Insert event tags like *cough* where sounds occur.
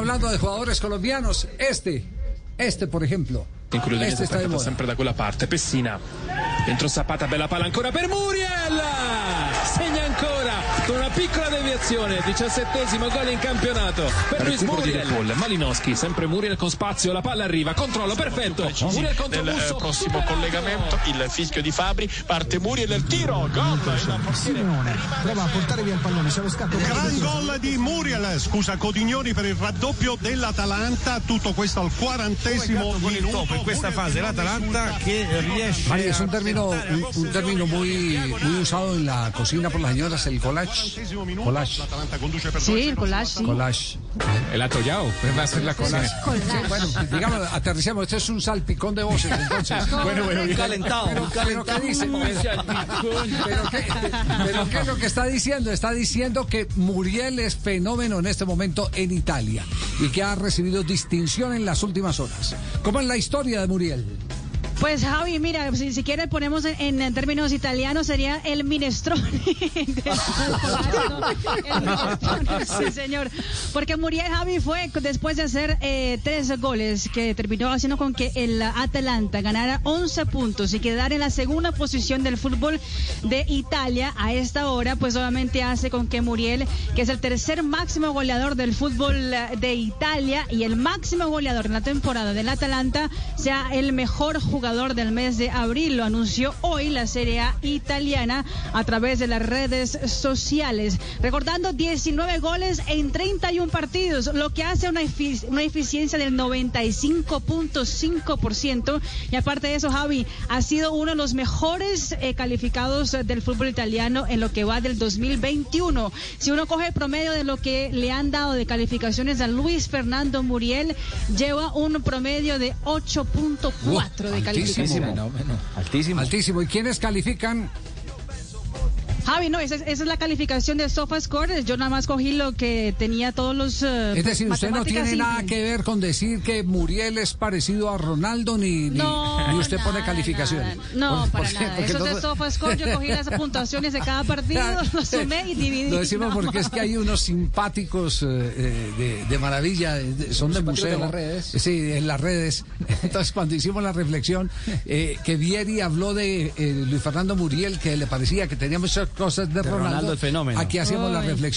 Hablando de jugadores colombianos, este, este por ejemplo. In quello Este sta sempre da quella parte. Pessina. Dentro Zapata, bella palla ancora per Muriel. Piccola deviazione. 17 gol in campionato per Luis Muriel. Paul. Malinowski, sempre Muriel con spazio. La palla arriva. Controllo perfetto. Muriel contro nel eh, Musso. prossimo superato. collegamento il fischio di Fabri parte Muriel il tiro gol Simeone prova a portare via il pallone, c'è lo scatto Gran gol di Muriel, scusa Codignoni per il raddoppio dell'Atalanta, tutto questo al quarantesimo minuto. in questa fase l'Atalanta che riesce María, es a un término, un, un término muy, muy usado en la cocina por las señoras, el collage. Collage. L'Atalanta conduce per Sí, 2-0 el collage, sí. Collage. El atollao. Va a ser la collage. Sí, bueno, digamos, aterricemos, este es un salpicón de voces, entonces. *laughs* Bueno, bueno, bien. Calentado, Pero, pero ¿qué dice? Pero, ¿qué, pero ¿qué es lo que está diciendo? Está diciendo que Muriel es fenómeno en este momento en Italia y que ha recibido distinción en las últimas horas. ¿Cómo es la historia de Muriel? Pues Javi, mira, si, si ponemos en, términos italianos sería el minestrone. *laughs* el sí, señor. Porque Muriel Javi fue después de hacer eh, tres goles que terminó haciendo con que el Atalanta ganara 11 puntos y quedara en la segunda posición del fútbol de Italia a esta hora, pues obviamente hace con que Muriel, que es el tercer máximo goleador del fútbol de Italia y el máximo goleador en la temporada del Atalanta, sea el mejor jugador del mes de abril. Lo anunció hoy la Serie A italiana a través de las redes sociales. Recordando 19 goles en 31 partidos, lo que hace una, efi- una eficiencia del 95.5%. Y aparte de eso, Javi, ha sido uno de los mejores eh, calificados del fútbol italiano en lo que va del 2021. Si uno coge el promedio de lo que le han dado de calificaciones a Luis Fernando Muriel, lleva un promedio de 8.4 de calificación. Altísimo. Altísimo. ¿Y quiénes califican? Javi, no, esa, es- esa es la calificación de SofaScore. Yo nada más cogí lo que tenía todos los. eh, Es decir, usted no tiene nada que ver con decir que Muriel es parecido a Ronaldo ni, ni, No, ni usted pone calificaciones. nada. No, Por- para porque- nada. porque Eso es de SofaScore. Yo cogí las puntuaciones de cada partido, *laughs* lo sumé y dividí. Lo decimos porque es que hay unos simpáticos eh, eh, de, de maravilla, de- son de museo. de las redes. Sí, en las redes. *laughs* Entonces, cuando hicimos la reflexión, eh, que Vieri habló de eh, Luis Fernando Muriel, que le parecía que tenía muchas cosas de, Ronaldo el fenómeno. Aquí hacíamos la reflexión.